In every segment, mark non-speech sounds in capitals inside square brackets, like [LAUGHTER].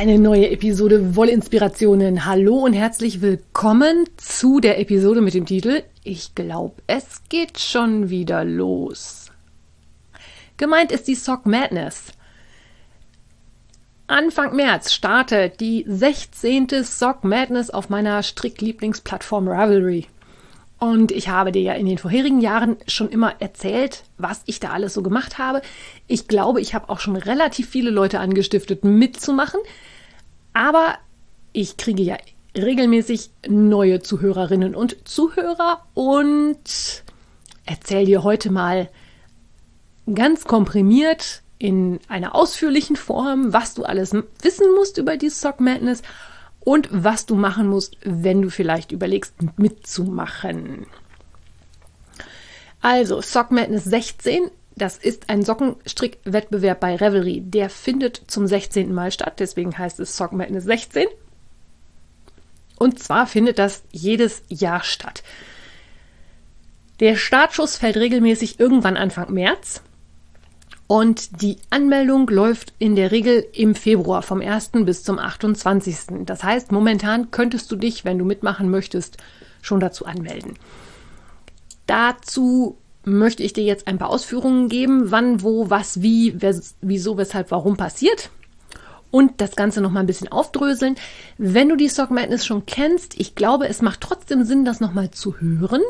Eine neue Episode Wollinspirationen. Hallo und herzlich willkommen zu der Episode mit dem Titel Ich glaube, es geht schon wieder los. Gemeint ist die Sock Madness. Anfang März startet die 16. Sock Madness auf meiner Stricklieblingsplattform Ravelry. Und ich habe dir ja in den vorherigen Jahren schon immer erzählt, was ich da alles so gemacht habe. Ich glaube, ich habe auch schon relativ viele Leute angestiftet, mitzumachen. Aber ich kriege ja regelmäßig neue Zuhörerinnen und Zuhörer und erzähle dir heute mal ganz komprimiert in einer ausführlichen Form, was du alles wissen musst über die Sock Madness und was du machen musst, wenn du vielleicht überlegst, mitzumachen. Also, Sock Madness 16, das ist ein Sockenstrickwettbewerb bei Revelry. Der findet zum 16. Mal statt, deswegen heißt es Sock Madness 16. Und zwar findet das jedes Jahr statt. Der Startschuss fällt regelmäßig irgendwann Anfang März. Und die Anmeldung läuft in der Regel im Februar vom 1. bis zum 28. Das heißt, momentan könntest du dich, wenn du mitmachen möchtest, schon dazu anmelden. Dazu möchte ich dir jetzt ein paar Ausführungen geben, wann, wo, was, wie, wieso, weshalb, warum passiert und das Ganze noch mal ein bisschen aufdröseln. Wenn du die Sock Madness schon kennst, ich glaube, es macht trotzdem Sinn, das noch mal zu hören,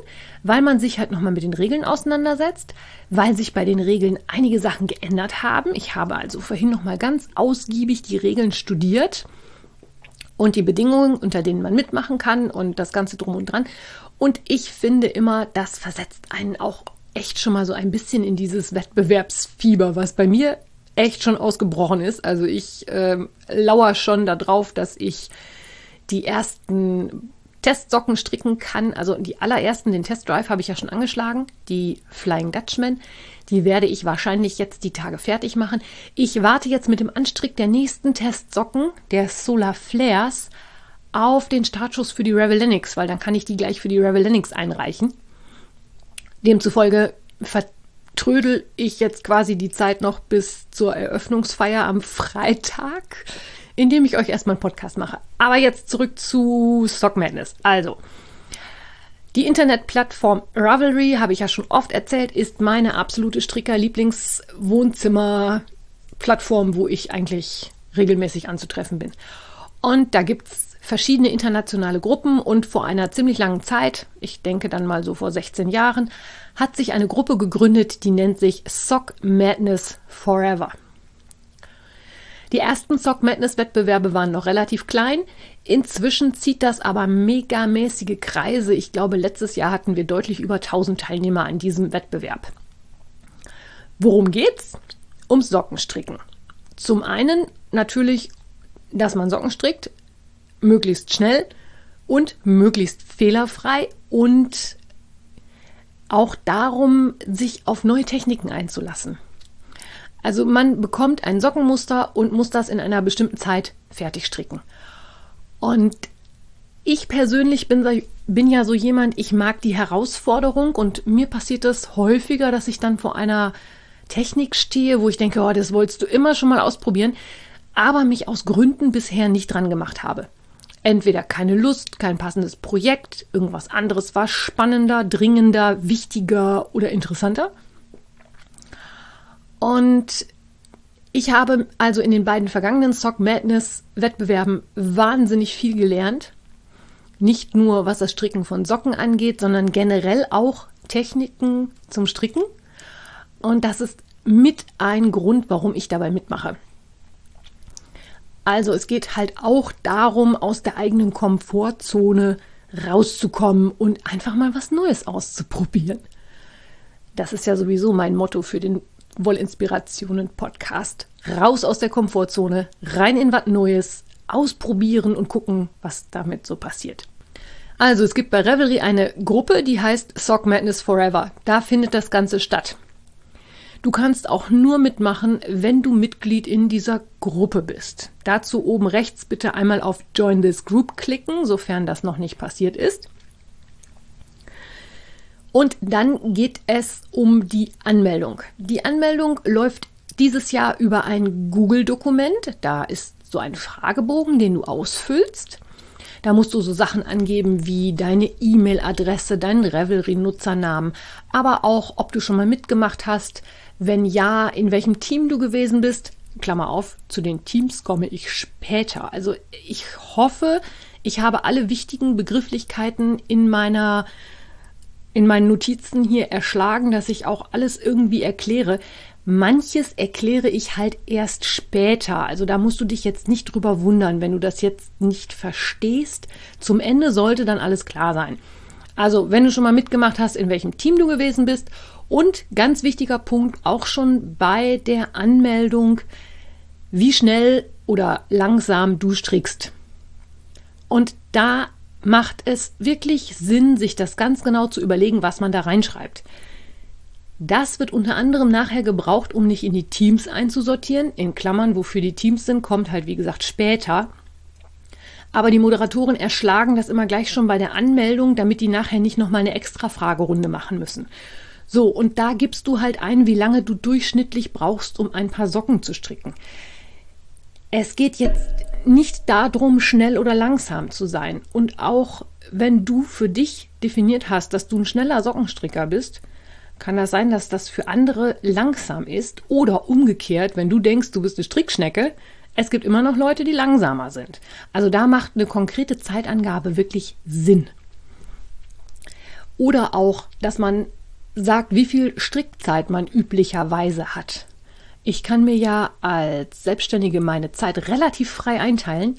weil man sich halt noch mal mit den Regeln auseinandersetzt, weil sich bei den Regeln einige Sachen geändert haben. Ich habe also vorhin noch mal ganz ausgiebig die Regeln studiert und die Bedingungen, unter denen man mitmachen kann und das Ganze drum und dran. Und ich finde immer, das versetzt einen auch echt schon mal so ein bisschen in dieses Wettbewerbsfieber, was bei mir echt schon ausgebrochen ist. Also ich äh, lauere schon darauf, dass ich die ersten Testsocken stricken kann. Also die allerersten, den Testdrive habe ich ja schon angeschlagen, die Flying Dutchman. Die werde ich wahrscheinlich jetzt die Tage fertig machen. Ich warte jetzt mit dem Anstrick der nächsten Testsocken, der Solar Flares, auf den Startschuss für die Revelenix, weil dann kann ich die gleich für die Revelenix einreichen. Demzufolge vertrödel ich jetzt quasi die Zeit noch bis zur Eröffnungsfeier am Freitag, indem ich euch erstmal einen Podcast mache. Aber jetzt zurück zu Stock Madness. Also, die Internetplattform Ravelry, habe ich ja schon oft erzählt, ist meine absolute Stricker-Lieblingswohnzimmer-Plattform, wo ich eigentlich regelmäßig anzutreffen bin. Und da gibt es verschiedene internationale Gruppen und vor einer ziemlich langen Zeit, ich denke dann mal so vor 16 Jahren, hat sich eine Gruppe gegründet, die nennt sich Sock Madness Forever. Die ersten Sock Madness Wettbewerbe waren noch relativ klein. Inzwischen zieht das aber megamäßige Kreise. Ich glaube, letztes Jahr hatten wir deutlich über 1000 Teilnehmer an diesem Wettbewerb. Worum geht's? Ums Sockenstricken. Zum einen natürlich, dass man Socken strickt, möglichst schnell und möglichst fehlerfrei und auch darum, sich auf neue Techniken einzulassen. Also man bekommt ein Sockenmuster und muss das in einer bestimmten Zeit fertig stricken. Und ich persönlich bin, bin ja so jemand, ich mag die Herausforderung und mir passiert es häufiger, dass ich dann vor einer Technik stehe, wo ich denke, oh, das wolltest du immer schon mal ausprobieren, aber mich aus Gründen bisher nicht dran gemacht habe. Entweder keine Lust, kein passendes Projekt, irgendwas anderes war spannender, dringender, wichtiger oder interessanter. Und ich habe also in den beiden vergangenen Sock Madness Wettbewerben wahnsinnig viel gelernt. Nicht nur was das Stricken von Socken angeht, sondern generell auch Techniken zum Stricken. Und das ist mit ein Grund, warum ich dabei mitmache. Also es geht halt auch darum, aus der eigenen Komfortzone rauszukommen und einfach mal was Neues auszuprobieren. Das ist ja sowieso mein Motto für den Wollinspirationen Podcast. Raus aus der Komfortzone, rein in was Neues, ausprobieren und gucken, was damit so passiert. Also es gibt bei Revelry eine Gruppe, die heißt Sock Madness Forever. Da findet das Ganze statt. Du kannst auch nur mitmachen, wenn du Mitglied in dieser Gruppe bist. Dazu oben rechts bitte einmal auf Join this Group klicken, sofern das noch nicht passiert ist. Und dann geht es um die Anmeldung. Die Anmeldung läuft dieses Jahr über ein Google-Dokument. Da ist so ein Fragebogen, den du ausfüllst. Da musst du so Sachen angeben wie deine E-Mail-Adresse, deinen Revelry-Nutzernamen, aber auch, ob du schon mal mitgemacht hast, wenn ja, in welchem Team du gewesen bist. Klammer auf, zu den Teams komme ich später. Also ich hoffe, ich habe alle wichtigen Begrifflichkeiten in meiner in meinen Notizen hier erschlagen, dass ich auch alles irgendwie erkläre. Manches erkläre ich halt erst später. Also da musst du dich jetzt nicht drüber wundern, wenn du das jetzt nicht verstehst. Zum Ende sollte dann alles klar sein. Also, wenn du schon mal mitgemacht hast, in welchem Team du gewesen bist und ganz wichtiger Punkt auch schon bei der Anmeldung, wie schnell oder langsam du strickst. Und da macht es wirklich Sinn, sich das ganz genau zu überlegen, was man da reinschreibt. Das wird unter anderem nachher gebraucht, um nicht in die Teams einzusortieren. In Klammern, wofür die Teams sind, kommt halt wie gesagt später. Aber die Moderatoren erschlagen das immer gleich schon bei der Anmeldung, damit die nachher nicht nochmal eine extra Fragerunde machen müssen. So, und da gibst du halt ein, wie lange du durchschnittlich brauchst, um ein paar Socken zu stricken. Es geht jetzt nicht darum, schnell oder langsam zu sein. Und auch wenn du für dich definiert hast, dass du ein schneller Sockenstricker bist, kann das sein, dass das für andere langsam ist. Oder umgekehrt, wenn du denkst, du bist eine Strickschnecke, es gibt immer noch Leute, die langsamer sind. Also da macht eine konkrete Zeitangabe wirklich Sinn. Oder auch, dass man sagt, wie viel Strickzeit man üblicherweise hat. Ich kann mir ja als Selbstständige meine Zeit relativ frei einteilen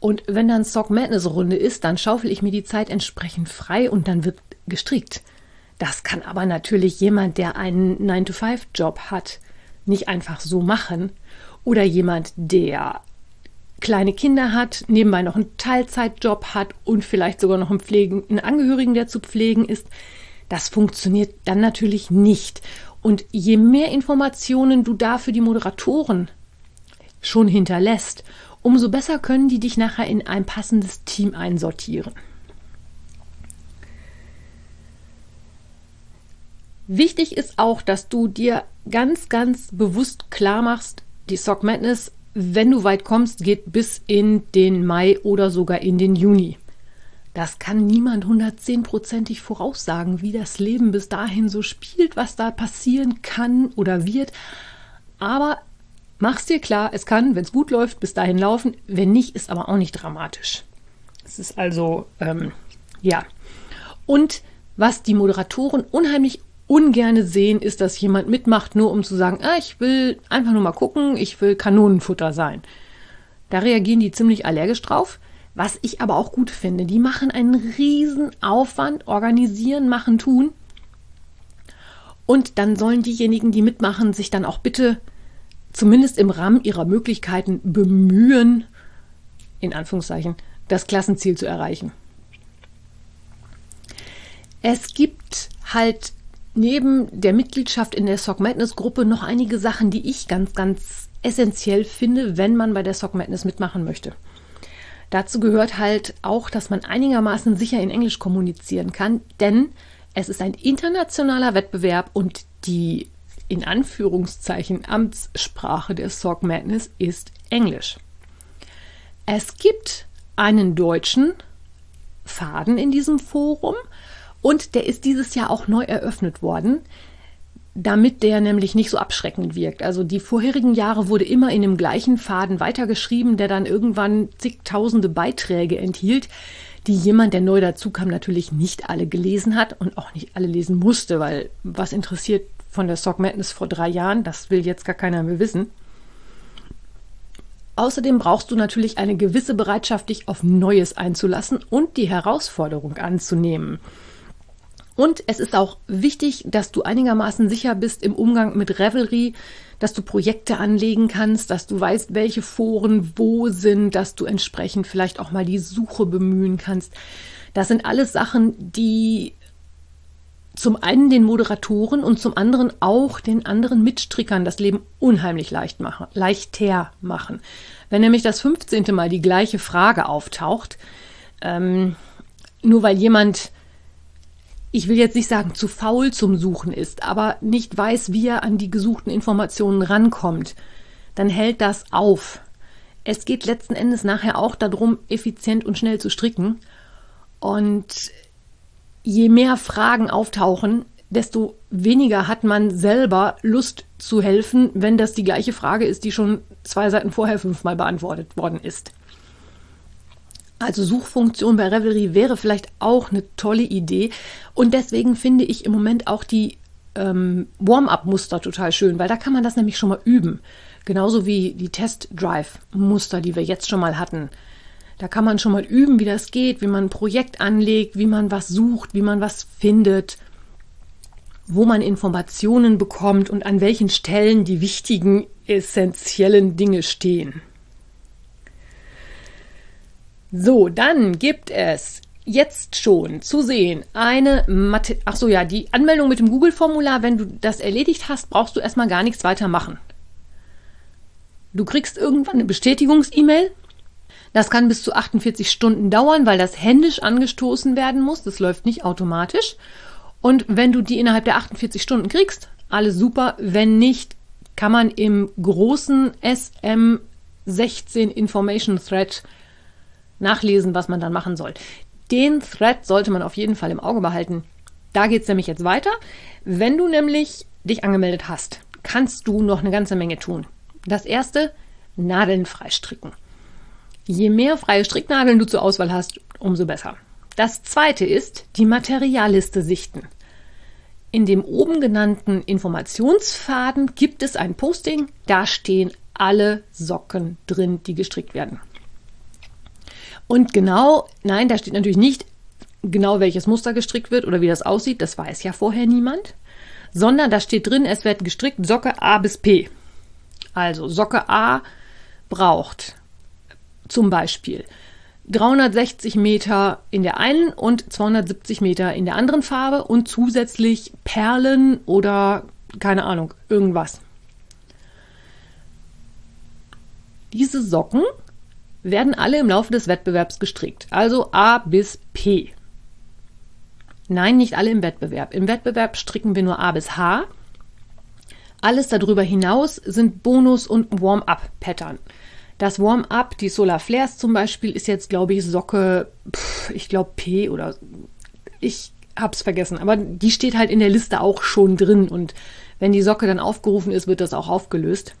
und wenn dann Sock Madness Runde ist, dann schaufel ich mir die Zeit entsprechend frei und dann wird gestrickt. Das kann aber natürlich jemand, der einen 9-to-5-Job hat, nicht einfach so machen. Oder jemand, der kleine Kinder hat, nebenbei noch einen Teilzeitjob hat und vielleicht sogar noch einen, Pflegen, einen Angehörigen, der zu pflegen ist. Das funktioniert dann natürlich nicht. Und je mehr Informationen du da für die Moderatoren schon hinterlässt, umso besser können die dich nachher in ein passendes Team einsortieren. Wichtig ist auch, dass du dir ganz, ganz bewusst klar machst, die Sock Madness, wenn du weit kommst, geht bis in den Mai oder sogar in den Juni. Das kann niemand hundertzehnprozentig voraussagen, wie das Leben bis dahin so spielt, was da passieren kann oder wird. Aber mach's dir klar, es kann, wenn es gut läuft, bis dahin laufen. Wenn nicht, ist aber auch nicht dramatisch. Es ist also, ähm, ja. Und was die Moderatoren unheimlich ungerne sehen, ist, dass jemand mitmacht, nur um zu sagen, ah, ich will einfach nur mal gucken, ich will Kanonenfutter sein. Da reagieren die ziemlich allergisch drauf. Was ich aber auch gut finde, die machen einen riesen Aufwand, organisieren, machen, tun. Und dann sollen diejenigen, die mitmachen, sich dann auch bitte zumindest im Rahmen ihrer Möglichkeiten bemühen, in Anführungszeichen, das Klassenziel zu erreichen. Es gibt halt neben der Mitgliedschaft in der Sock Madness Gruppe noch einige Sachen, die ich ganz, ganz essentiell finde, wenn man bei der Sock Madness mitmachen möchte. Dazu gehört halt auch, dass man einigermaßen sicher in Englisch kommunizieren kann, denn es ist ein internationaler Wettbewerb und die in Anführungszeichen Amtssprache der Sock Madness ist Englisch. Es gibt einen deutschen Faden in diesem Forum und der ist dieses Jahr auch neu eröffnet worden damit der nämlich nicht so abschreckend wirkt. Also die vorherigen Jahre wurde immer in dem gleichen Faden weitergeschrieben, der dann irgendwann zigtausende Beiträge enthielt, die jemand, der neu dazu kam, natürlich nicht alle gelesen hat und auch nicht alle lesen musste, weil was interessiert von der Sock Madness vor drei Jahren, das will jetzt gar keiner mehr wissen. Außerdem brauchst du natürlich eine gewisse Bereitschaft, dich auf Neues einzulassen und die Herausforderung anzunehmen. Und es ist auch wichtig, dass du einigermaßen sicher bist im Umgang mit Revelry, dass du Projekte anlegen kannst, dass du weißt, welche Foren wo sind, dass du entsprechend vielleicht auch mal die Suche bemühen kannst. Das sind alles Sachen, die zum einen den Moderatoren und zum anderen auch den anderen Mitstrickern das Leben unheimlich leicht machen, leichter machen. Wenn nämlich das 15. Mal die gleiche Frage auftaucht, ähm, nur weil jemand, ich will jetzt nicht sagen, zu faul zum Suchen ist, aber nicht weiß, wie er an die gesuchten Informationen rankommt, dann hält das auf. Es geht letzten Endes nachher auch darum, effizient und schnell zu stricken. Und je mehr Fragen auftauchen, desto weniger hat man selber Lust zu helfen, wenn das die gleiche Frage ist, die schon zwei Seiten vorher fünfmal beantwortet worden ist. Also Suchfunktion bei Revelry wäre vielleicht auch eine tolle Idee. Und deswegen finde ich im Moment auch die ähm, Warm-up-Muster total schön, weil da kann man das nämlich schon mal üben. Genauso wie die Test-Drive-Muster, die wir jetzt schon mal hatten. Da kann man schon mal üben, wie das geht, wie man ein Projekt anlegt, wie man was sucht, wie man was findet, wo man Informationen bekommt und an welchen Stellen die wichtigen, essentiellen Dinge stehen. So, dann gibt es jetzt schon zu sehen eine Mathe. Ach so, ja, die Anmeldung mit dem Google-Formular, wenn du das erledigt hast, brauchst du erstmal gar nichts weiter machen. Du kriegst irgendwann eine Bestätigungs-E-Mail das kann bis zu 48 Stunden dauern, weil das händisch angestoßen werden muss. Das läuft nicht automatisch. Und wenn du die innerhalb der 48 Stunden kriegst, alles super. Wenn nicht, kann man im großen SM16 Information Thread nachlesen, was man dann machen soll. Den Thread sollte man auf jeden Fall im Auge behalten. Da geht es nämlich jetzt weiter. Wenn du nämlich dich angemeldet hast, kannst du noch eine ganze Menge tun. Das erste, Nadeln freistricken. Je mehr freie Stricknadeln du zur Auswahl hast, umso besser. Das zweite ist die Materialliste sichten. In dem oben genannten Informationsfaden gibt es ein Posting, da stehen alle Socken drin, die gestrickt werden. Und genau, nein, da steht natürlich nicht genau welches Muster gestrickt wird oder wie das aussieht, das weiß ja vorher niemand, sondern da steht drin, es wird gestrickt Socke A bis P. Also Socke A braucht zum Beispiel 360 Meter in der einen und 270 Meter in der anderen Farbe und zusätzlich Perlen oder keine Ahnung, irgendwas. Diese Socken werden alle im Laufe des Wettbewerbs gestrickt, also A bis P. Nein, nicht alle im Wettbewerb. Im Wettbewerb stricken wir nur A bis H. Alles darüber hinaus sind Bonus- und Warm-up-Pattern. Das Warm-up, die Solar Flares zum Beispiel, ist jetzt, glaube ich, Socke, pff, ich glaube P oder ich hab's vergessen. Aber die steht halt in der Liste auch schon drin und wenn die Socke dann aufgerufen ist, wird das auch aufgelöst.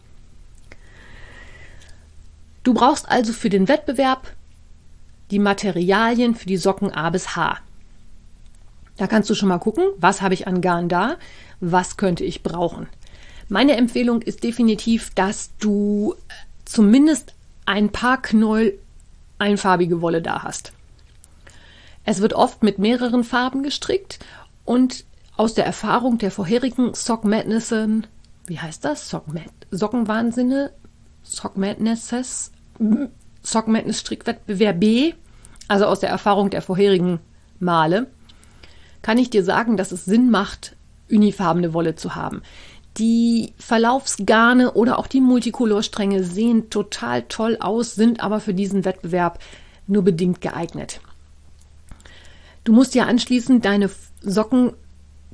Du brauchst also für den Wettbewerb die Materialien für die Socken A bis H. Da kannst du schon mal gucken, was habe ich an Garn da, was könnte ich brauchen. Meine Empfehlung ist definitiv, dass du zumindest ein paar Knäuel einfarbige Wolle da hast. Es wird oft mit mehreren Farben gestrickt und aus der Erfahrung der vorherigen Sock Madnessen, wie heißt das? Sock Mad Sockenwahnsinne, Sock Madnesses, Sock Madness Strickwettbewerb B, also aus der Erfahrung der vorherigen Male, kann ich dir sagen, dass es Sinn macht, unifarbene Wolle zu haben. Die Verlaufsgarne oder auch die Multicolor-Stränge sehen total toll aus, sind aber für diesen Wettbewerb nur bedingt geeignet. Du musst ja anschließend deine Socken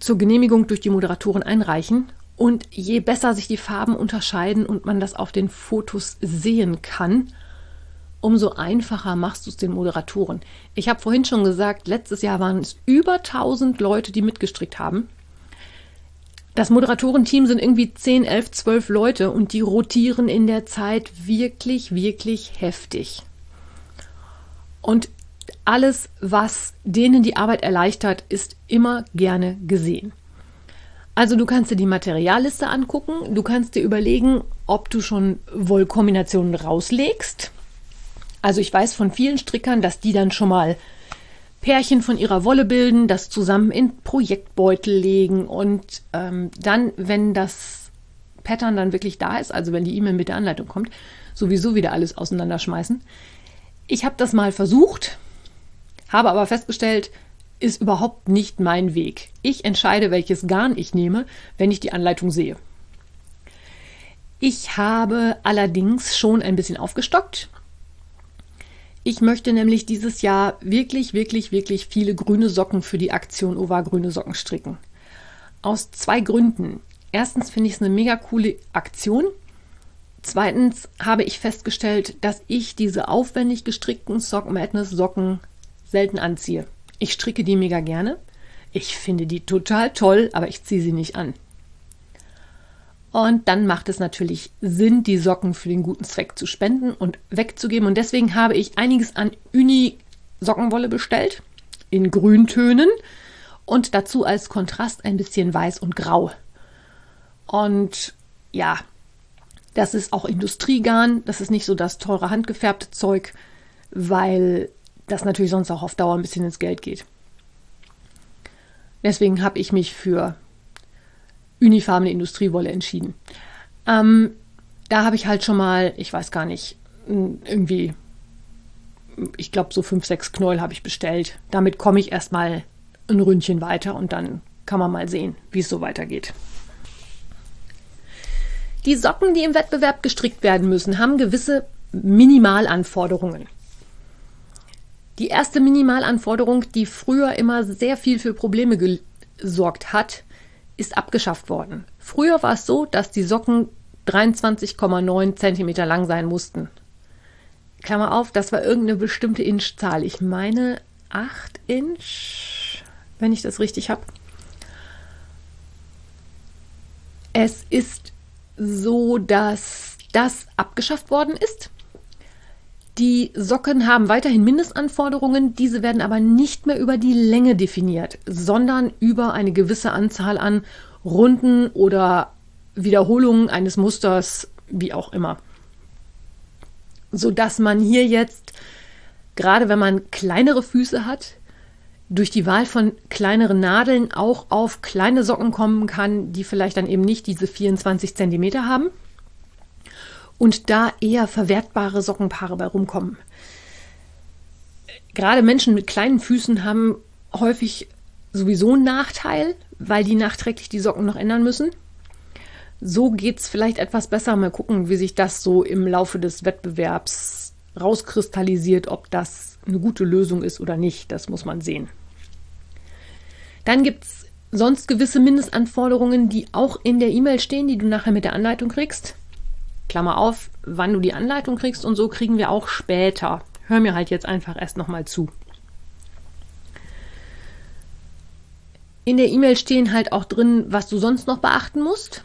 zur Genehmigung durch die Moderatoren einreichen und je besser sich die Farben unterscheiden und man das auf den Fotos sehen kann, umso einfacher machst du es den Moderatoren. Ich habe vorhin schon gesagt, letztes Jahr waren es über 1000 Leute, die mitgestrickt haben. Das Moderatorenteam sind irgendwie 10, 11, 12 Leute und die rotieren in der Zeit wirklich, wirklich heftig. Und alles, was denen die Arbeit erleichtert, ist immer gerne gesehen. Also du kannst dir die Materialliste angucken, du kannst dir überlegen, ob du schon Wollkombinationen rauslegst. Also ich weiß von vielen Strickern, dass die dann schon mal Pärchen von ihrer Wolle bilden, das zusammen in Projektbeutel legen und ähm, dann, wenn das Pattern dann wirklich da ist, also wenn die E-Mail mit der Anleitung kommt, sowieso wieder alles auseinanderschmeißen. Ich habe das mal versucht. Habe aber festgestellt, ist überhaupt nicht mein Weg. Ich entscheide, welches Garn ich nehme, wenn ich die Anleitung sehe. Ich habe allerdings schon ein bisschen aufgestockt. Ich möchte nämlich dieses Jahr wirklich, wirklich, wirklich viele grüne Socken für die Aktion Ova Grüne Socken stricken. Aus zwei Gründen. Erstens finde ich es eine mega coole Aktion. Zweitens habe ich festgestellt, dass ich diese aufwendig gestrickten Sock Madness Socken selten anziehe. Ich stricke die mega gerne. Ich finde die total toll, aber ich ziehe sie nicht an. Und dann macht es natürlich Sinn, die Socken für den guten Zweck zu spenden und wegzugeben. Und deswegen habe ich einiges an Uni-Sockenwolle bestellt in Grüntönen und dazu als Kontrast ein bisschen weiß und grau. Und ja, das ist auch Industriegarn. Das ist nicht so das teure handgefärbte Zeug, weil das natürlich sonst auch auf Dauer ein bisschen ins Geld geht. Deswegen habe ich mich für unifarbene Industriewolle entschieden. Ähm, da habe ich halt schon mal, ich weiß gar nicht, irgendwie, ich glaube, so fünf, sechs Knäuel habe ich bestellt. Damit komme ich erstmal ein Ründchen weiter und dann kann man mal sehen, wie es so weitergeht. Die Socken, die im Wettbewerb gestrickt werden müssen, haben gewisse Minimalanforderungen. Die erste Minimalanforderung, die früher immer sehr viel für Probleme gesorgt hat, ist abgeschafft worden. Früher war es so, dass die Socken 23,9 cm lang sein mussten. Klammer auf, das war irgendeine bestimmte Inchzahl. Ich meine 8 Inch, wenn ich das richtig habe. Es ist so, dass das abgeschafft worden ist. Die Socken haben weiterhin Mindestanforderungen, diese werden aber nicht mehr über die Länge definiert, sondern über eine gewisse Anzahl an Runden oder Wiederholungen eines Musters, wie auch immer. Sodass man hier jetzt, gerade wenn man kleinere Füße hat, durch die Wahl von kleineren Nadeln auch auf kleine Socken kommen kann, die vielleicht dann eben nicht diese 24 Zentimeter haben und da eher verwertbare Sockenpaare bei rumkommen. Gerade Menschen mit kleinen Füßen haben häufig sowieso einen Nachteil, weil die nachträglich die Socken noch ändern müssen. So geht es vielleicht etwas besser. Mal gucken, wie sich das so im Laufe des Wettbewerbs rauskristallisiert, ob das eine gute Lösung ist oder nicht. Das muss man sehen. Dann gibt es sonst gewisse Mindestanforderungen, die auch in der E-Mail stehen, die du nachher mit der Anleitung kriegst. Klammer auf, wann du die Anleitung kriegst und so kriegen wir auch später. Hör mir halt jetzt einfach erst nochmal zu. In der E-Mail stehen halt auch drin, was du sonst noch beachten musst.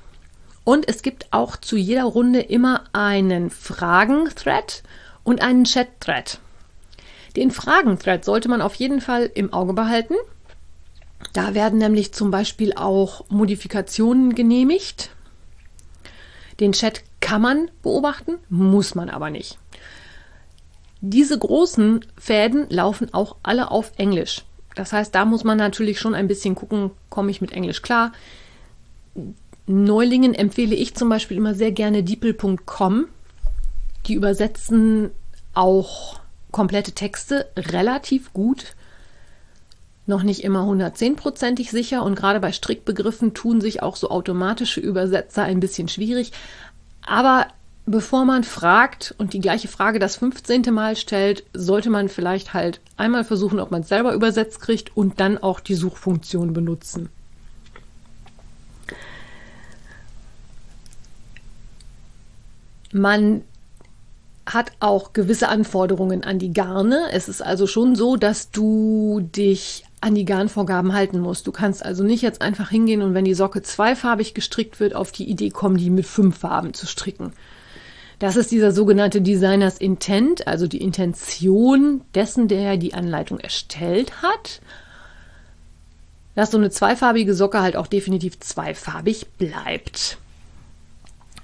Und es gibt auch zu jeder Runde immer einen Fragen-Thread und einen Chat-Thread. Den Fragen-Thread sollte man auf jeden Fall im Auge behalten. Da werden nämlich zum Beispiel auch Modifikationen genehmigt. Den Chat kann man beobachten, muss man aber nicht. Diese großen Fäden laufen auch alle auf Englisch. Das heißt, da muss man natürlich schon ein bisschen gucken, komme ich mit Englisch klar. Neulingen empfehle ich zum Beispiel immer sehr gerne deeple.com. Die übersetzen auch komplette Texte relativ gut. Noch nicht immer 110%ig sicher und gerade bei Strickbegriffen tun sich auch so automatische Übersetzer ein bisschen schwierig. Aber bevor man fragt und die gleiche Frage das 15. Mal stellt, sollte man vielleicht halt einmal versuchen, ob man es selber übersetzt kriegt und dann auch die Suchfunktion benutzen. Man hat auch gewisse Anforderungen an die Garne. Es ist also schon so, dass du dich an die Garnvorgaben halten musst. Du kannst also nicht jetzt einfach hingehen und wenn die Socke zweifarbig gestrickt wird, auf die Idee kommen, die mit fünf Farben zu stricken. Das ist dieser sogenannte Designers Intent, also die Intention dessen, der die Anleitung erstellt hat, dass so eine zweifarbige Socke halt auch definitiv zweifarbig bleibt.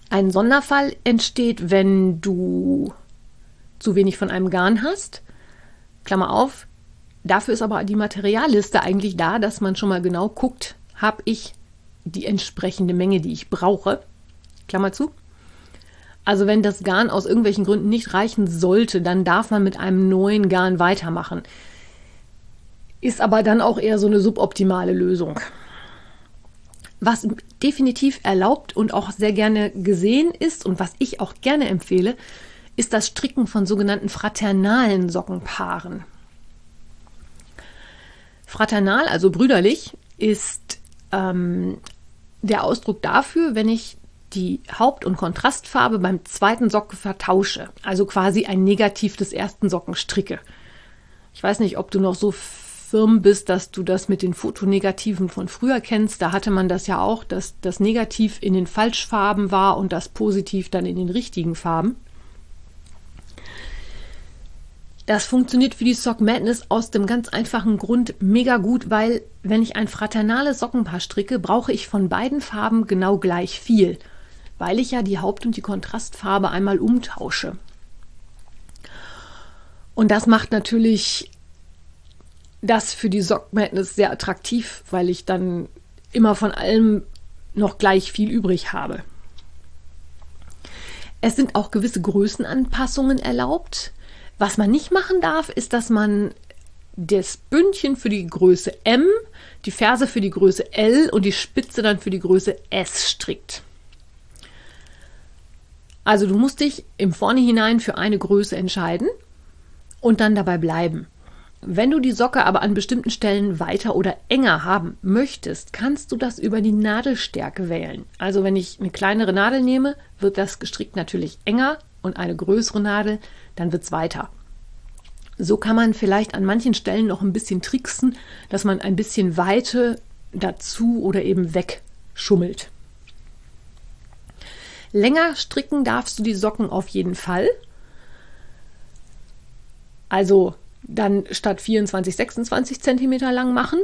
Ein Sonderfall entsteht, wenn du zu wenig von einem Garn hast. Klammer auf, Dafür ist aber die Materialliste eigentlich da, dass man schon mal genau guckt, habe ich die entsprechende Menge, die ich brauche. Klammer zu. Also wenn das Garn aus irgendwelchen Gründen nicht reichen sollte, dann darf man mit einem neuen Garn weitermachen. ist aber dann auch eher so eine suboptimale Lösung. Was definitiv erlaubt und auch sehr gerne gesehen ist und was ich auch gerne empfehle, ist das Stricken von sogenannten fraternalen Sockenpaaren. Fraternal, also brüderlich, ist ähm, der Ausdruck dafür, wenn ich die Haupt- und Kontrastfarbe beim zweiten Socken vertausche, also quasi ein Negativ des ersten Socken stricke. Ich weiß nicht, ob du noch so firm bist, dass du das mit den Fotonegativen von früher kennst. Da hatte man das ja auch, dass das Negativ in den Falschfarben war und das Positiv dann in den richtigen Farben. Das funktioniert für die Sock Madness aus dem ganz einfachen Grund mega gut, weil wenn ich ein fraternales Sockenpaar stricke, brauche ich von beiden Farben genau gleich viel, weil ich ja die Haupt- und die Kontrastfarbe einmal umtausche. Und das macht natürlich das für die Sock Madness sehr attraktiv, weil ich dann immer von allem noch gleich viel übrig habe. Es sind auch gewisse Größenanpassungen erlaubt. Was man nicht machen darf, ist, dass man das Bündchen für die Größe M, die Ferse für die Größe L und die Spitze dann für die Größe S strickt. Also du musst dich im Vornherein für eine Größe entscheiden und dann dabei bleiben. Wenn du die Socke aber an bestimmten Stellen weiter oder enger haben möchtest, kannst du das über die Nadelstärke wählen. Also wenn ich eine kleinere Nadel nehme, wird das gestrickt natürlich enger und eine größere Nadel, dann wird es weiter. So kann man vielleicht an manchen Stellen noch ein bisschen tricksen, dass man ein bisschen Weite dazu oder eben wegschummelt. Länger stricken darfst du die Socken auf jeden Fall. Also dann statt 24, 26 Zentimeter lang machen.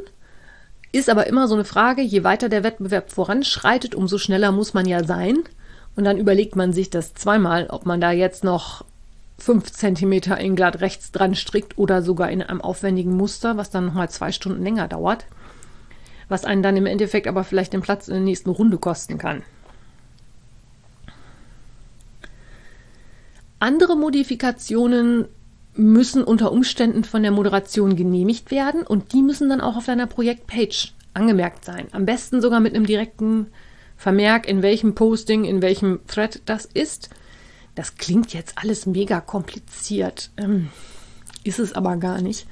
Ist aber immer so eine Frage, je weiter der Wettbewerb voranschreitet, umso schneller muss man ja sein. Und dann überlegt man sich das zweimal, ob man da jetzt noch 5 Zentimeter in glatt rechts dran strickt oder sogar in einem aufwendigen Muster, was dann nochmal zwei Stunden länger dauert. Was einen dann im Endeffekt aber vielleicht den Platz in der nächsten Runde kosten kann. Andere Modifikationen müssen unter Umständen von der Moderation genehmigt werden und die müssen dann auch auf deiner Projektpage angemerkt sein. Am besten sogar mit einem direkten Vermerk, in welchem Posting, in welchem Thread das ist. Das klingt jetzt alles mega kompliziert. Ähm, ist es aber gar nicht.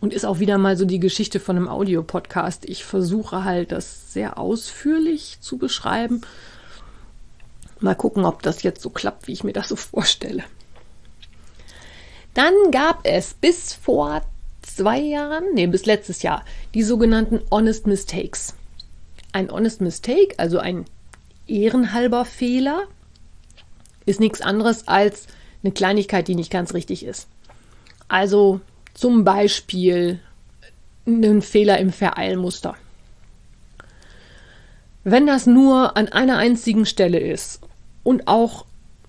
Und ist auch wieder mal so die Geschichte von einem Audiopodcast. Ich versuche halt, das sehr ausführlich zu beschreiben. Mal gucken, ob das jetzt so klappt, wie ich mir das so vorstelle. Dann gab es bis vor zwei Jahren, nee, bis letztes Jahr, die sogenannten Honest Mistakes. Ein Honest Mistake, also ein ehrenhalber Fehler, ist nichts anderes als eine Kleinigkeit, die nicht ganz richtig ist. Also zum Beispiel einen Fehler im Vereilmuster. Wenn das nur an einer einzigen Stelle ist und auch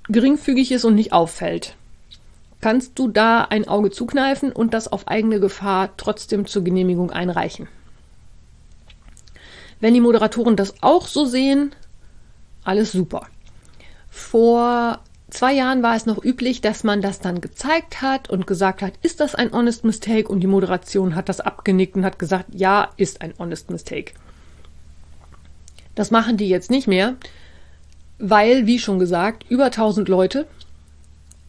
geringfügig ist und nicht auffällt, kannst du da ein Auge zukneifen und das auf eigene Gefahr trotzdem zur Genehmigung einreichen. Wenn die Moderatoren das auch so sehen, alles super. Vor zwei Jahren war es noch üblich, dass man das dann gezeigt hat und gesagt hat, ist das ein Honest Mistake? Und die Moderation hat das abgenickt und hat gesagt, ja, ist ein Honest Mistake. Das machen die jetzt nicht mehr, weil, wie schon gesagt, über 1000 Leute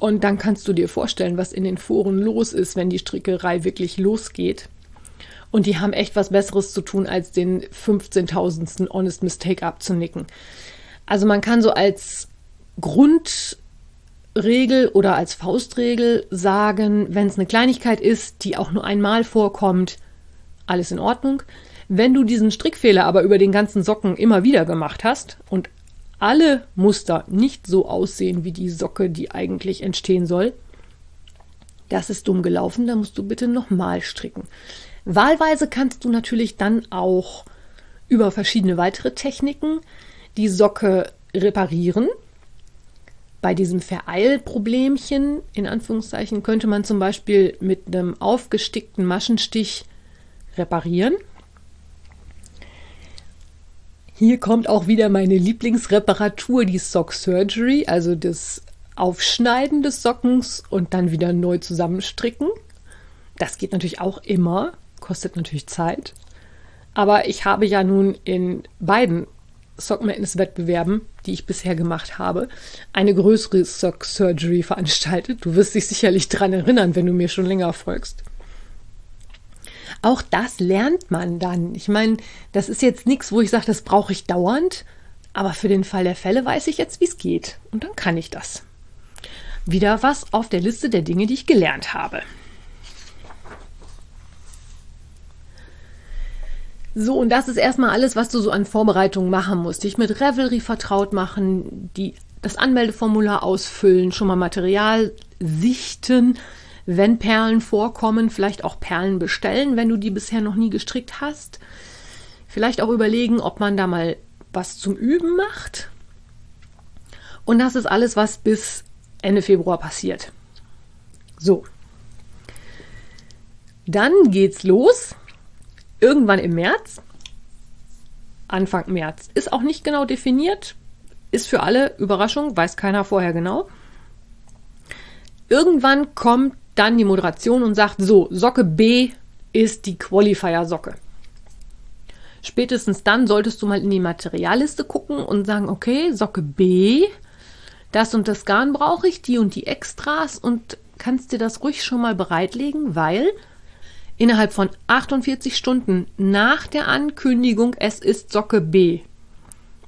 und dann kannst du dir vorstellen, was in den Foren los ist, wenn die Strickerei wirklich losgeht. Und die haben echt was Besseres zu tun, als den 15.000. Honest Mistake abzunicken. Also man kann so als Grundregel oder als Faustregel sagen, wenn es eine Kleinigkeit ist, die auch nur einmal vorkommt, alles in Ordnung. Wenn du diesen Strickfehler aber über den ganzen Socken immer wieder gemacht hast und alle Muster nicht so aussehen wie die Socke, die eigentlich entstehen soll, das ist dumm gelaufen, da musst du bitte nochmal stricken. Wahlweise kannst du natürlich dann auch über verschiedene weitere Techniken die Socke reparieren. Bei diesem Vereilproblemchen, in Anführungszeichen, könnte man zum Beispiel mit einem aufgestickten Maschenstich reparieren. Hier kommt auch wieder meine Lieblingsreparatur, die Sock Surgery, also das Aufschneiden des Sockens und dann wieder neu zusammenstricken. Das geht natürlich auch immer. kostet natürlich Zeit. Aber ich habe ja nun in beiden Sock Madness Wettbewerben, die ich bisher gemacht habe, eine größere Sock Surgery veranstaltet. Du wirst dich sicherlich daran erinnern, wenn du mir schon länger folgst. Auch das lernt man dann. Ich meine, das ist jetzt nichts, wo ich sage, das brauche ich dauernd. Aber für den Fall der Fälle weiß ich jetzt, wie es geht. Und dann kann ich das. Wieder was auf der Liste der Dinge, die ich gelernt habe. So, und das ist erstmal alles, was du so an Vorbereitungen machen musst. Dich mit Revelry vertraut machen, die, das Anmeldeformular ausfüllen, schon mal Material sichten, wenn Perlen vorkommen, vielleicht auch Perlen bestellen, wenn du die bisher noch nie gestrickt hast. Vielleicht auch überlegen, ob man da mal was zum Üben macht. Und das ist alles, was bis Ende Februar passiert. So. Dann geht's los. Irgendwann im März. Anfang März. Ist auch nicht genau definiert. Ist für alle Überraschung, weiß keiner vorher genau. Irgendwann kommt dann die Moderation und sagt, so, Socke B ist die Qualifier-Socke. Spätestens dann solltest du mal in die Materialliste gucken und sagen, okay, Socke B, das und das Garn brauche ich, die und die Extras und kannst dir das ruhig schon mal bereitlegen, weil innerhalb von 48 Stunden nach der Ankündigung, es ist Socke B,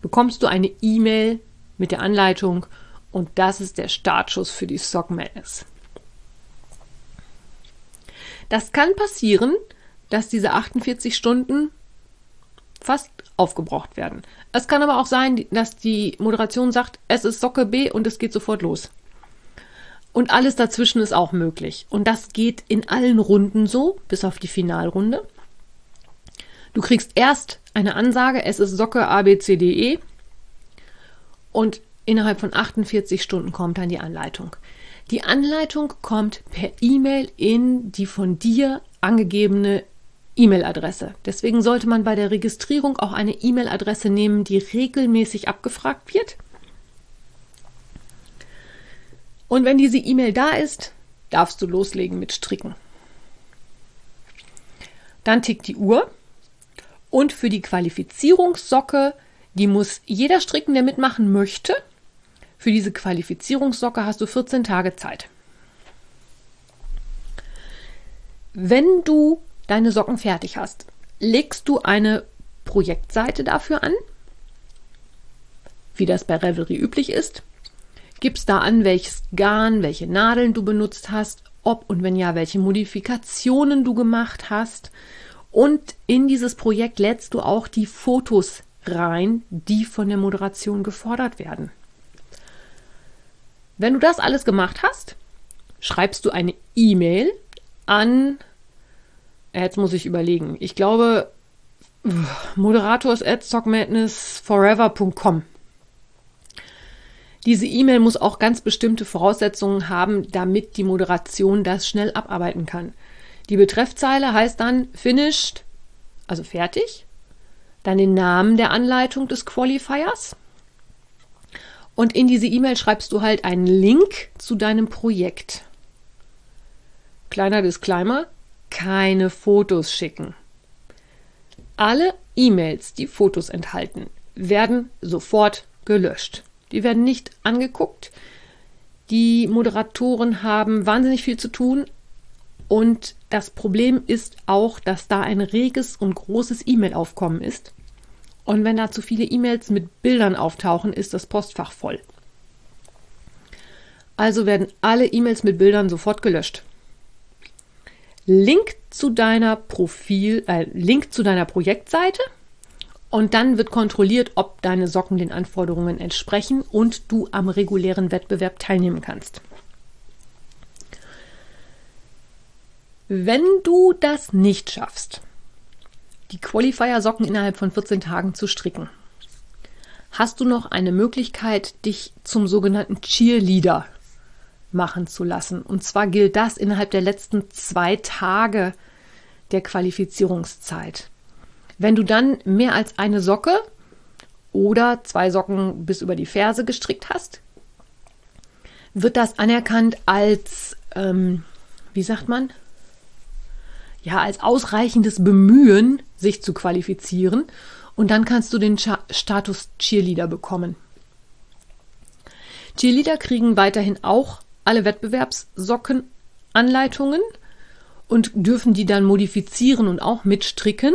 bekommst du eine E-Mail mit der Anleitung und das ist der Startschuss für die Sock. Das kann passieren, dass diese 48 Stunden fast aufgebraucht werden. Es kann aber auch sein, dass die Moderation sagt, es ist Socke B und es geht sofort los. Und alles dazwischen ist auch möglich. Und das geht in allen Runden so, bis auf die Finalrunde. Du kriegst erst eine Ansage, es ist Socke A, B, C, D, E. Und innerhalb von 48 Stunden kommt dann die Anleitung. Die Anleitung kommt per E-Mail in die von dir angegebene E-Mail-Adresse. Deswegen sollte man bei der Registrierung auch eine E-Mail-Adresse nehmen, die regelmäßig abgefragt wird. Und wenn diese E-Mail da ist, darfst du loslegen mit Stricken. Dann tickt die Uhr und für die Qualifizierungssocke, die muss jeder stricken, der mitmachen möchte. Für diese Qualifizierungssocke hast du 14 Tage Zeit. Wenn du deine Socken fertig hast, legst du eine Projektseite dafür an, wie das bei Revelry üblich ist, gibst da an, welches Garn, welche Nadeln du benutzt hast, ob und wenn ja, welche Modifikationen du gemacht hast. Und in dieses Projekt lädst du auch die Fotos rein, die von der Moderation gefordert werden. Wenn du das alles gemacht hast, schreibst du eine E-Mail an, jetzt muss ich überlegen, ich glaube, moderators at stockmadnessforever.com. Diese E-Mail muss auch ganz bestimmte Voraussetzungen haben, damit die Moderation das schnell abarbeiten kann. Die Betreffzeile heißt dann finished, also fertig, dann den Namen der Anleitung des Qualifiers und in diese E-Mail schreibst du halt einen Link zu deinem Projekt. Kleiner Disclaimer, keine Fotos schicken. Alle E-Mails, die Fotos enthalten, werden sofort gelöscht. Die werden nicht angeguckt. Die Moderatoren haben wahnsinnig viel zu tun. Und das Problem ist auch, dass da ein reges und großes E-Mail-Aufkommen ist. Und wenn da zu viele E-Mails mit Bildern auftauchen, ist das Postfach voll. Also werden alle E-Mails mit Bildern sofort gelöscht. Link zu deiner Profil, äh, Link zu deiner Projektseite und dann wird kontrolliert, ob deine Socken den Anforderungen entsprechen und du am regulären Wettbewerb teilnehmen kannst. Wenn du das nicht schaffst, die Qualifier-Socken innerhalb von 14 Tagen zu stricken. Hast du noch eine Möglichkeit, dich zum sogenannten Cheerleader machen zu lassen? Und zwar gilt das innerhalb der letzten zwei Tage der Qualifizierungszeit. Wenn du dann mehr als eine Socke oder zwei Socken bis über die Ferse gestrickt hast, wird das anerkannt als, ähm, wie sagt man, ja als ausreichendes Bemühen, sich zu qualifizieren. Und dann kannst du den Status Cheerleader bekommen. Cheerleader kriegen weiterhin auch alle Wettbewerbssockenanleitungen und dürfen die dann modifizieren und auch mitstricken.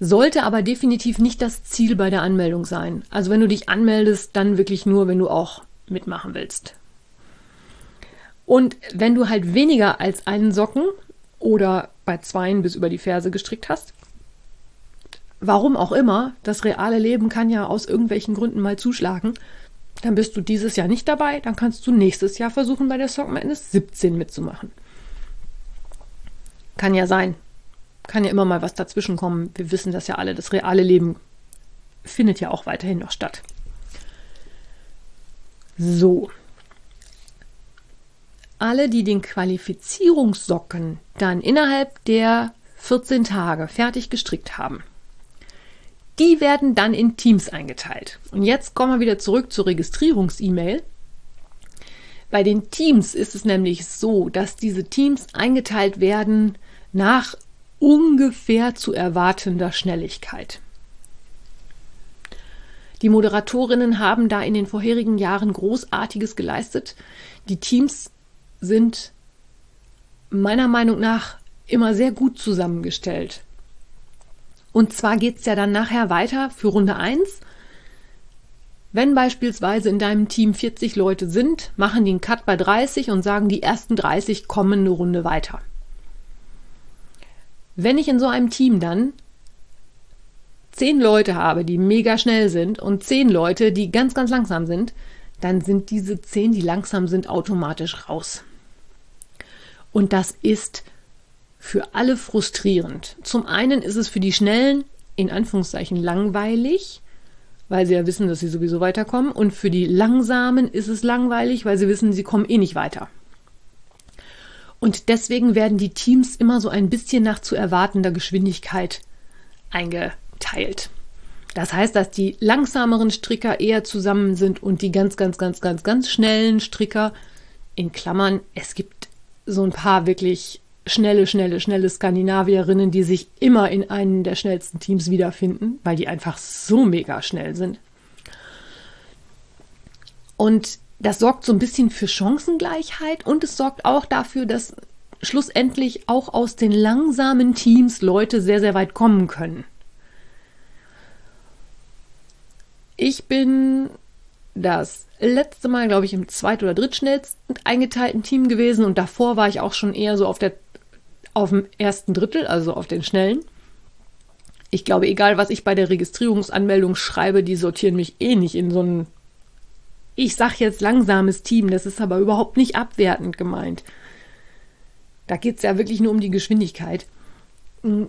Sollte aber definitiv nicht das Ziel bei der Anmeldung sein. Also wenn du dich anmeldest, dann wirklich nur, wenn du auch mitmachen willst. Und wenn du halt weniger als einen Socken oder bei zweien bis über die Ferse gestrickt hast, warum auch immer, das reale Leben kann ja aus irgendwelchen Gründen mal zuschlagen, dann bist du dieses Jahr nicht dabei, dann kannst du nächstes Jahr versuchen, bei der Sock Madness 17 mitzumachen. Kann ja sein. Kann ja immer mal was dazwischen kommen. Wir wissen das ja alle. Das reale Leben findet ja auch weiterhin noch statt. So. Alle, die den Qualifizierungssocken dann innerhalb der 14 Tage fertig gestrickt haben, die werden dann in Teams eingeteilt. Und jetzt kommen wir wieder zurück zur Registrierungs-E-Mail. Bei den Teams ist es nämlich so, dass diese Teams eingeteilt werden nach ungefähr zu erwartender Schnelligkeit. Die Moderatorinnen haben da in den vorherigen Jahren Großartiges geleistet. Die Teams sind meiner Meinung nach immer sehr gut zusammengestellt. Und zwar geht es ja dann nachher weiter für Runde 1. Wenn beispielsweise in deinem Team 40 Leute sind, machen die einen Cut bei 30 und sagen, die ersten 30 kommen eine Runde weiter. Wenn ich in so einem Team dann zehn Leute habe, die mega schnell sind und zehn Leute, die ganz, ganz langsam sind, dann sind diese zehn, die langsam sind, automatisch raus. Und das ist für alle frustrierend. Zum einen ist es für die Schnellen in Anführungszeichen langweilig, weil sie ja wissen, dass sie sowieso weiterkommen. Und für die Langsamen ist es langweilig, weil sie wissen, sie kommen eh nicht weiter. Und deswegen werden die Teams immer so ein bisschen nach zu erwartender Geschwindigkeit eingeteilt. Das heißt, dass die langsameren Stricker eher zusammen sind und die ganz, ganz, ganz, ganz, ganz schnellen Stricker in Klammern. Es gibt so ein paar wirklich schnelle, schnelle, schnelle Skandinavierinnen, die sich immer in einem der schnellsten Teams wiederfinden, weil die einfach so mega schnell sind. Und das sorgt so ein bisschen für Chancengleichheit und es sorgt auch dafür, dass schlussendlich auch aus den langsamen Teams Leute sehr, sehr weit kommen können. Ich bin das letzte Mal, glaube ich, im zweit- oder drittschnellsten eingeteilten Team gewesen und davor war ich auch schon eher so auf der auf dem ersten Drittel, also auf den schnellen. Ich glaube, egal was ich bei der Registrierungsanmeldung schreibe, die sortieren mich eh nicht in so ein, ich sag jetzt langsames Team, das ist aber überhaupt nicht abwertend gemeint. Da geht es ja wirklich nur um die Geschwindigkeit.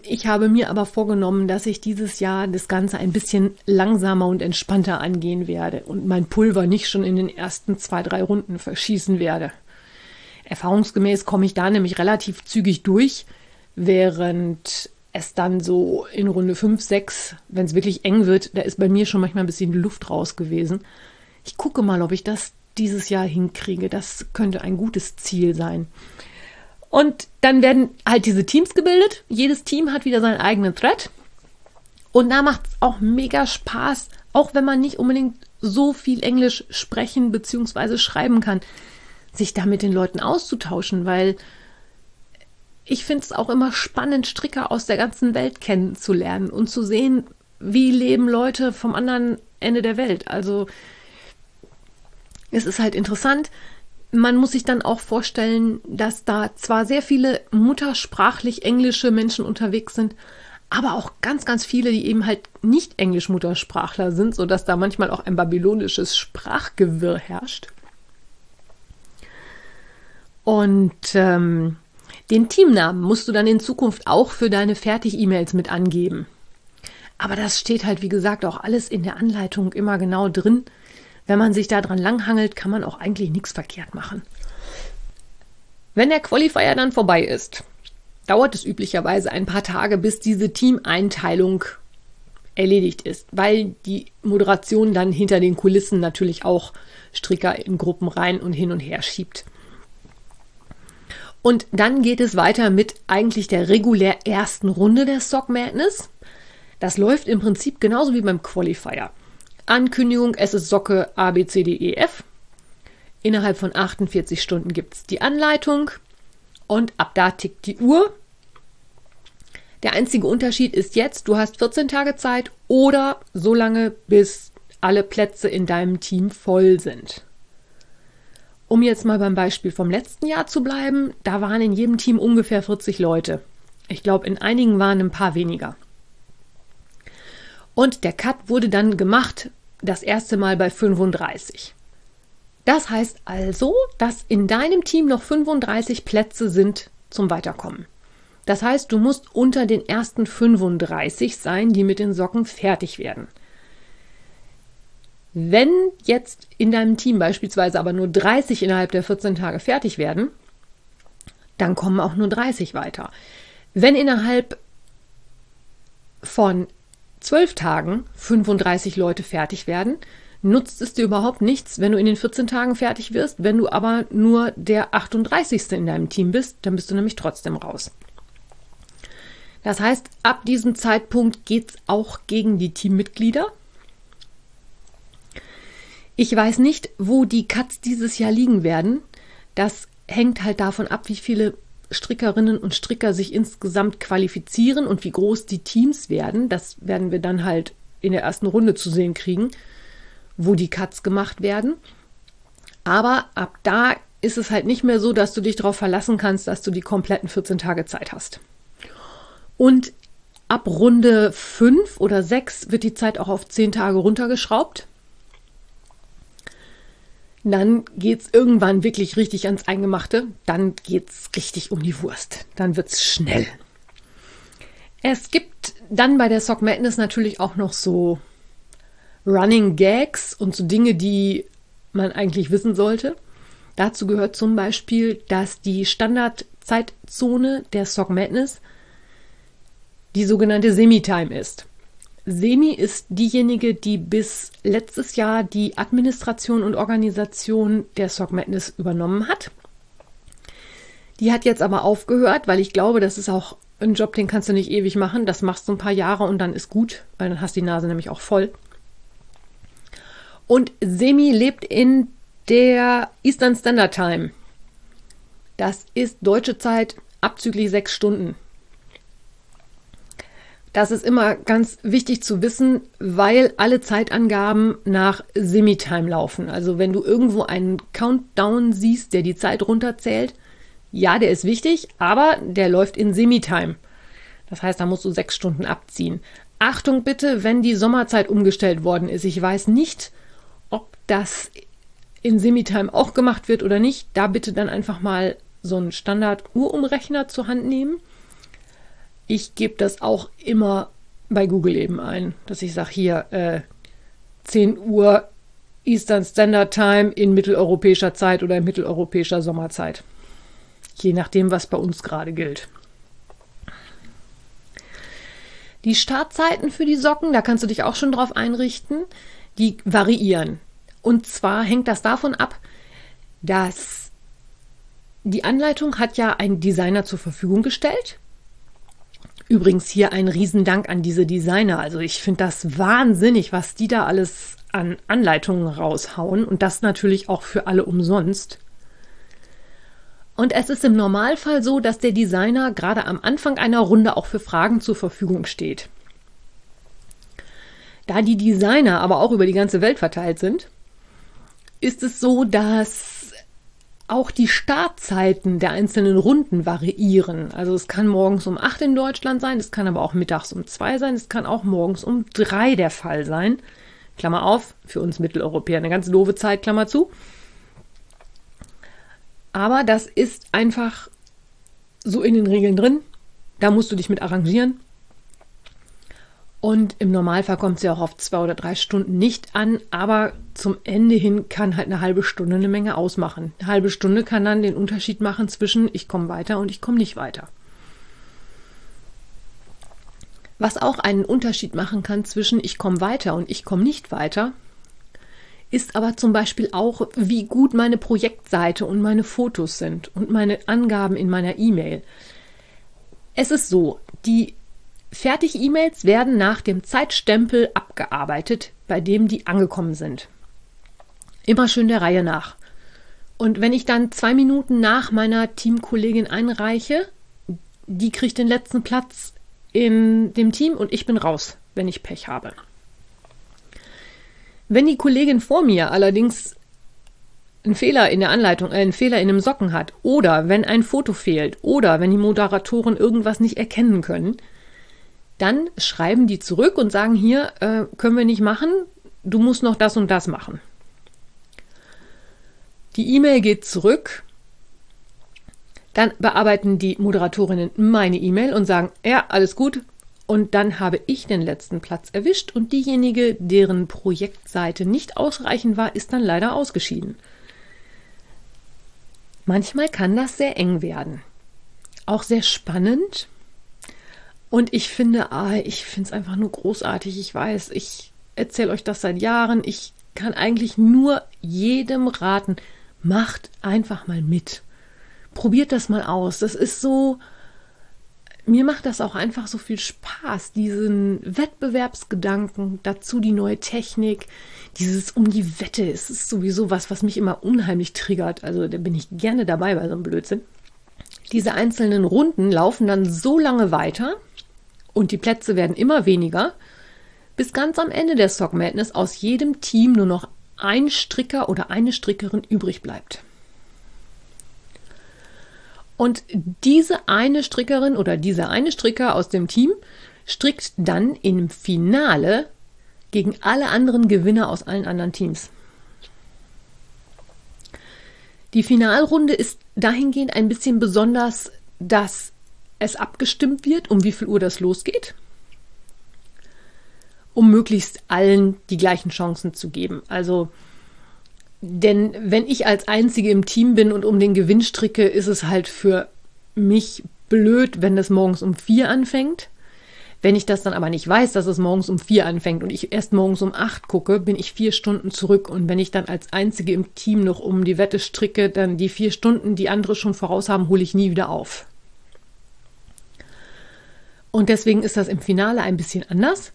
Ich habe mir aber vorgenommen, dass ich dieses Jahr das Ganze ein bisschen langsamer und entspannter angehen werde und mein Pulver nicht schon in den ersten zwei, drei Runden verschießen werde. Erfahrungsgemäß komme ich da nämlich relativ zügig durch, während es dann so in Runde 5, 6, wenn es wirklich eng wird, da ist bei mir schon manchmal ein bisschen Luft raus gewesen. Ich gucke mal, ob ich das dieses Jahr hinkriege. Das könnte ein gutes Ziel sein. Und dann werden halt diese Teams gebildet. Jedes Team hat wieder seinen eigenen Thread. Und da macht es auch mega Spaß, auch wenn man nicht unbedingt so viel Englisch sprechen bzw. schreiben kann sich da mit den Leuten auszutauschen, weil ich finde es auch immer spannend, Stricker aus der ganzen Welt kennenzulernen und zu sehen, wie leben Leute vom anderen Ende der Welt. Also es ist halt interessant. Man muss sich dann auch vorstellen, dass da zwar sehr viele muttersprachlich englische Menschen unterwegs sind, aber auch ganz, ganz viele, die eben halt nicht Englisch-Muttersprachler sind, sodass da manchmal auch ein babylonisches Sprachgewirr herrscht. Und ähm, den Teamnamen musst du dann in Zukunft auch für deine Fertig-E-Mails mit angeben. Aber das steht halt, wie gesagt, auch alles in der Anleitung immer genau drin. Wenn man sich da dran langhangelt, kann man auch eigentlich nichts verkehrt machen. Wenn der Qualifier dann vorbei ist, dauert es üblicherweise ein paar Tage, bis diese Teameinteilung erledigt ist, weil die Moderation dann hinter den Kulissen natürlich auch Stricker in Gruppen rein und hin und her schiebt. Und dann geht es weiter mit eigentlich der regulär ersten Runde der Sock Madness. Das läuft im Prinzip genauso wie beim Qualifier. Ankündigung, es ist Socke A, B, C, D, E, F. Innerhalb von 48 Stunden gibt es die Anleitung und ab da tickt die Uhr. Der einzige Unterschied ist jetzt, du hast 14 Tage Zeit oder so lange, bis alle Plätze in deinem Team voll sind. Um jetzt mal beim Beispiel vom letzten Jahr zu bleiben, da waren in jedem Team ungefähr 40 Leute. Ich glaube, in einigen waren ein paar weniger. Und der Cut wurde dann gemacht, das erste Mal bei 35. Das heißt also, dass in deinem Team noch 35 Plätze sind zum Weiterkommen. Das heißt, du musst unter den ersten 35 sein, die mit den Socken fertig werden. Wenn jetzt in deinem Team beispielsweise aber nur 30 innerhalb der 14 Tage fertig werden, dann kommen auch nur 30 weiter. Wenn innerhalb von 12 Tagen 35 Leute fertig werden, nutzt es dir überhaupt nichts, wenn du in den 14 Tagen fertig wirst. Wenn du aber nur der 38. in deinem Team bist, dann bist du nämlich trotzdem raus. Das heißt, ab diesem Zeitpunkt geht es auch gegen die Teammitglieder. Ich weiß nicht, wo die Cuts dieses Jahr liegen werden. Das hängt halt davon ab, wie viele Strickerinnen und Stricker sich insgesamt qualifizieren und wie groß die Teams werden. Das werden wir dann halt in der ersten Runde zu sehen kriegen, wo die Cuts gemacht werden. Aber ab da ist es halt nicht mehr so, dass du dich darauf verlassen kannst, dass du die kompletten 14 Tage Zeit hast. Und ab Runde 5 oder 6 wird die Zeit auch auf 10 Tage runtergeschraubt dann geht's irgendwann wirklich richtig ans Eingemachte. Dann geht's richtig um die Wurst. Dann wird's schnell. Es gibt dann bei der Sock Madness natürlich auch noch so Running Gags und so Dinge, die man eigentlich wissen sollte. Dazu gehört zum Beispiel, dass die Standardzeitzone der Sock Madness die sogenannte Semi-Time ist. Semi ist diejenige, die bis letztes Jahr die Administration und Organisation der Sock Madness übernommen hat. Die hat jetzt aber aufgehört, weil ich glaube, das ist auch ein Job, den kannst du nicht ewig machen. Das machst du ein paar Jahre und dann ist gut, weil dann hast du die Nase nämlich auch voll. Und Semi lebt in der Eastern Standard Time. Das ist deutsche Zeit abzüglich sechs Stunden. Das ist immer ganz wichtig zu wissen, weil alle Zeitangaben nach Semitime laufen. Also wenn du irgendwo einen Countdown siehst, der die Zeit runterzählt, ja, der ist wichtig, aber der läuft in Semitime. Das heißt, da musst du sechs Stunden abziehen. Achtung bitte, wenn die Sommerzeit umgestellt worden ist. Ich weiß nicht, ob das in Semitime auch gemacht wird oder nicht. Da bitte dann einfach mal so einen Standard-Uhrumrechner zur Hand nehmen ich gebe das auch immer bei Google eben ein, dass ich sage, hier äh, 10 Uhr Eastern Standard Time in mitteleuropäischer Zeit oder in mitteleuropäischer Sommerzeit. Je nachdem, was bei uns gerade gilt. Die Startzeiten für die Socken, da kannst du dich auch schon drauf einrichten, die variieren. Und zwar hängt das davon ab, dass die Anleitung hat ja ein Designer zur Verfügung gestellt Übrigens hier ein Riesendank an diese Designer. Also ich finde das wahnsinnig, was die da alles an Anleitungen raushauen und das natürlich auch für alle umsonst. Und es ist im Normalfall so, dass der Designer gerade am Anfang einer Runde auch für Fragen zur Verfügung steht. Da die Designer aber auch über die ganze Welt verteilt sind, ist es so, dass auch die Startzeiten der einzelnen Runden variieren. Also es kann morgens um 8 in Deutschland sein, es kann aber auch mittags um 2 sein, es kann auch morgens um 3 der Fall sein. Klammer auf, für uns Mitteleuropäer eine ganz doofe Zeit, Klammer zu. Aber das ist einfach so in den Regeln drin. Da musst du dich mit arrangieren. Und im Normalfall kommt ja auch auf zwei oder drei Stunden nicht an, aber zum Ende hin kann halt eine halbe Stunde eine Menge ausmachen. Eine halbe Stunde kann dann den Unterschied machen zwischen ich komme weiter und ich komme nicht weiter. Was auch einen Unterschied machen kann zwischen ich komme weiter und ich komme nicht weiter, ist aber zum Beispiel auch, wie gut meine Projektseite und meine Fotos sind und meine Angaben in meiner E-Mail. Es ist so, die Fertig-E-Mails werden nach dem Zeitstempel abgearbeitet, bei dem die angekommen sind. Immer schön der Reihe nach. Und wenn ich dann zwei Minuten nach meiner Teamkollegin einreiche, die kriegt den letzten Platz in dem Team und ich bin raus, wenn ich Pech habe. Wenn die Kollegin vor mir allerdings einen Fehler in der Anleitung, äh, einen Fehler in dem Socken hat oder wenn ein Foto fehlt oder wenn die Moderatoren irgendwas nicht erkennen können, dann schreiben die zurück und sagen hier, äh, können wir nicht machen, du musst noch das und das machen. Die E-Mail geht zurück, dann bearbeiten die Moderatorinnen meine E-Mail und sagen, ja, alles gut, und dann habe ich den letzten Platz erwischt und diejenige, deren Projektseite nicht ausreichend war, ist dann leider ausgeschieden. Manchmal kann das sehr eng werden. Auch sehr spannend. Und ich finde, ah, ich finde es einfach nur großartig. Ich weiß, ich erzähle euch das seit Jahren. Ich kann eigentlich nur jedem raten, macht einfach mal mit. Probiert das mal aus. Das ist so, mir macht das auch einfach so viel Spaß, diesen Wettbewerbsgedanken, dazu die neue Technik, dieses um die Wette. Es ist sowieso was, was mich immer unheimlich triggert. Also da bin ich gerne dabei bei so einem Blödsinn. Diese einzelnen Runden laufen dann so lange weiter und die Plätze werden immer weniger, bis ganz am Ende der Sock Madness aus jedem Team nur noch ein Stricker oder eine Strickerin übrig bleibt. Und diese eine Strickerin oder dieser eine Stricker aus dem Team strickt dann im Finale gegen alle anderen Gewinner aus allen anderen Teams. Die Finalrunde ist dahingehend ein bisschen besonders, dass es abgestimmt wird, um wie viel Uhr das losgeht, um möglichst allen die gleichen Chancen zu geben. Also denn wenn ich als Einzige im Team bin und um den Gewinn stricke, ist es halt für mich blöd, wenn das morgens um vier anfängt. Wenn ich das dann aber nicht weiß, dass es morgens um vier anfängt und ich erst morgens um acht gucke, bin ich vier Stunden zurück. Und wenn ich dann als Einzige im Team noch um die Wette stricke, dann die vier Stunden, die andere schon voraus haben, hole ich nie wieder auf. Und deswegen ist das im Finale ein bisschen anders.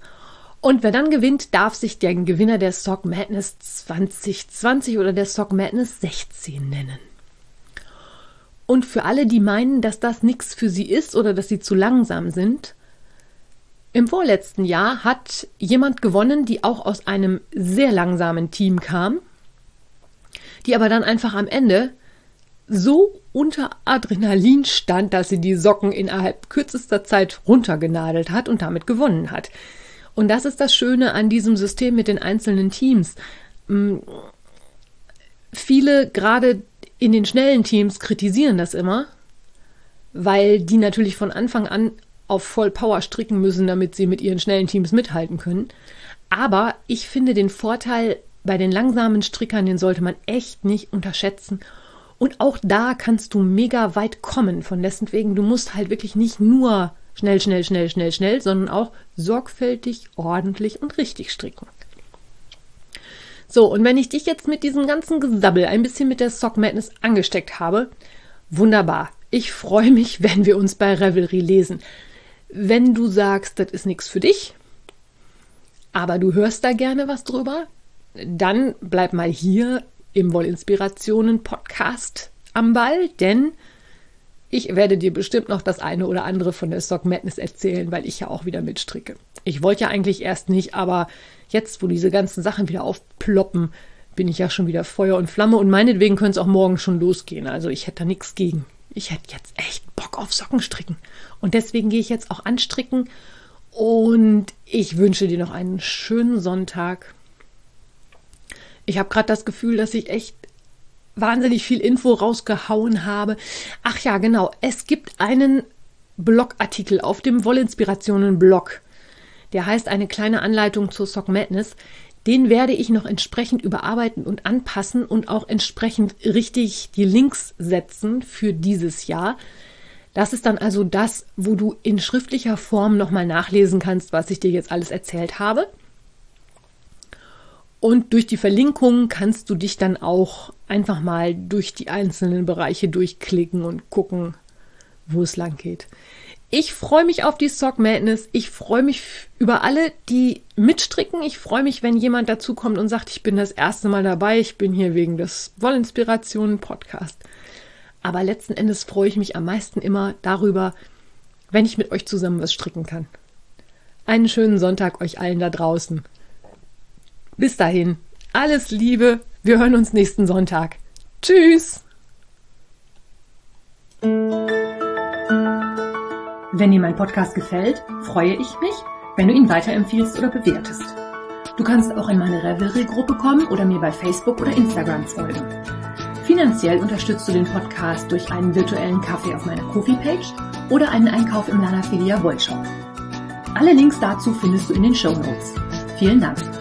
Und wer dann gewinnt, darf sich der Gewinner der Stock Madness 2020 oder der Stock Madness 16 nennen. Und für alle, die meinen, dass das nichts für sie ist oder dass sie zu langsam sind, im vorletzten Jahr hat jemand gewonnen, die auch aus einem sehr langsamen Team kam, die aber dann einfach am Ende so unter Adrenalin stand, dass sie die Socken innerhalb kürzester Zeit runtergenadelt hat und damit gewonnen hat. Und das ist das Schöne an diesem System mit den einzelnen Teams. Mm, viele, gerade in den schnellen Teams, kritisieren das immer, weil die natürlich von Anfang an auf Vollpower stricken müssen, damit sie mit ihren schnellen Teams mithalten können. Aber ich finde den Vorteil bei den langsamen Strickern, den sollte man echt nicht unterschätzen. Und auch da kannst du mega weit kommen. Von dessen wegen, du musst halt wirklich nicht nur schnell, schnell, schnell, schnell, schnell, sondern auch sorgfältig, ordentlich und richtig stricken. So, und wenn ich dich jetzt mit diesem ganzen Gesabbel ein bisschen mit der Sock Madness angesteckt habe, wunderbar. Ich freue mich, [LAUGHS] wenn wir uns bei Revelry lesen. Wenn du sagst, das ist nichts für dich, aber du hörst da gerne was drüber, dann bleib mal hier im Wollinspirationen Podcast am Ball, denn ich werde dir bestimmt noch das eine oder andere von der Stock Madness erzählen, weil ich ja auch wieder mitstricke. Ich wollte ja eigentlich erst nicht, aber jetzt, wo diese ganzen Sachen wieder aufploppen, bin ich ja schon wieder Feuer und Flamme und meinetwegen könnte es auch morgen schon losgehen. Also ich hätte da nichts gegen. Ich hätte jetzt echt Bock auf Sockenstricken. Und deswegen gehe ich jetzt auch anstricken und ich wünsche dir noch einen schönen Sonntag. Ich habe gerade das Gefühl, dass ich echt wahnsinnig viel Info rausgehauen habe. Ach ja, genau. Es gibt einen Blogartikel auf dem Wollinspirationen-Blog. Der heißt eine kleine Anleitung zur Sock Madness. Den werde ich noch entsprechend überarbeiten und anpassen und auch entsprechend richtig die Links setzen für dieses Jahr. Das ist dann also das, wo du in schriftlicher Form nochmal nachlesen kannst, was ich dir jetzt alles erzählt habe. Und durch die Verlinkungen kannst du dich dann auch einfach mal durch die einzelnen Bereiche durchklicken und gucken, wo es lang geht. Ich freue mich auf die Sock Madness. Ich freue mich über alle, die mitstricken. Ich freue mich, wenn jemand dazukommt und sagt, ich bin das erste Mal dabei. Ich bin hier wegen des Wollinspirationen Podcast. Aber letzten Endes freue ich mich am meisten immer darüber, wenn ich mit euch zusammen was stricken kann. Einen schönen Sonntag euch allen da draußen. Bis dahin, alles Liebe. Wir hören uns nächsten Sonntag. Tschüss. Wenn dir mein Podcast gefällt, freue ich mich, wenn du ihn weiterempfiehlst oder bewertest. Du kannst auch in meine Revelry-Gruppe kommen oder mir bei Facebook oder Instagram folgen. Finanziell unterstützt du den Podcast durch einen virtuellen Kaffee auf meiner Kofi-Page oder einen Einkauf im Lana Filia Wollshop. Alle Links dazu findest du in den Show Notes. Vielen Dank.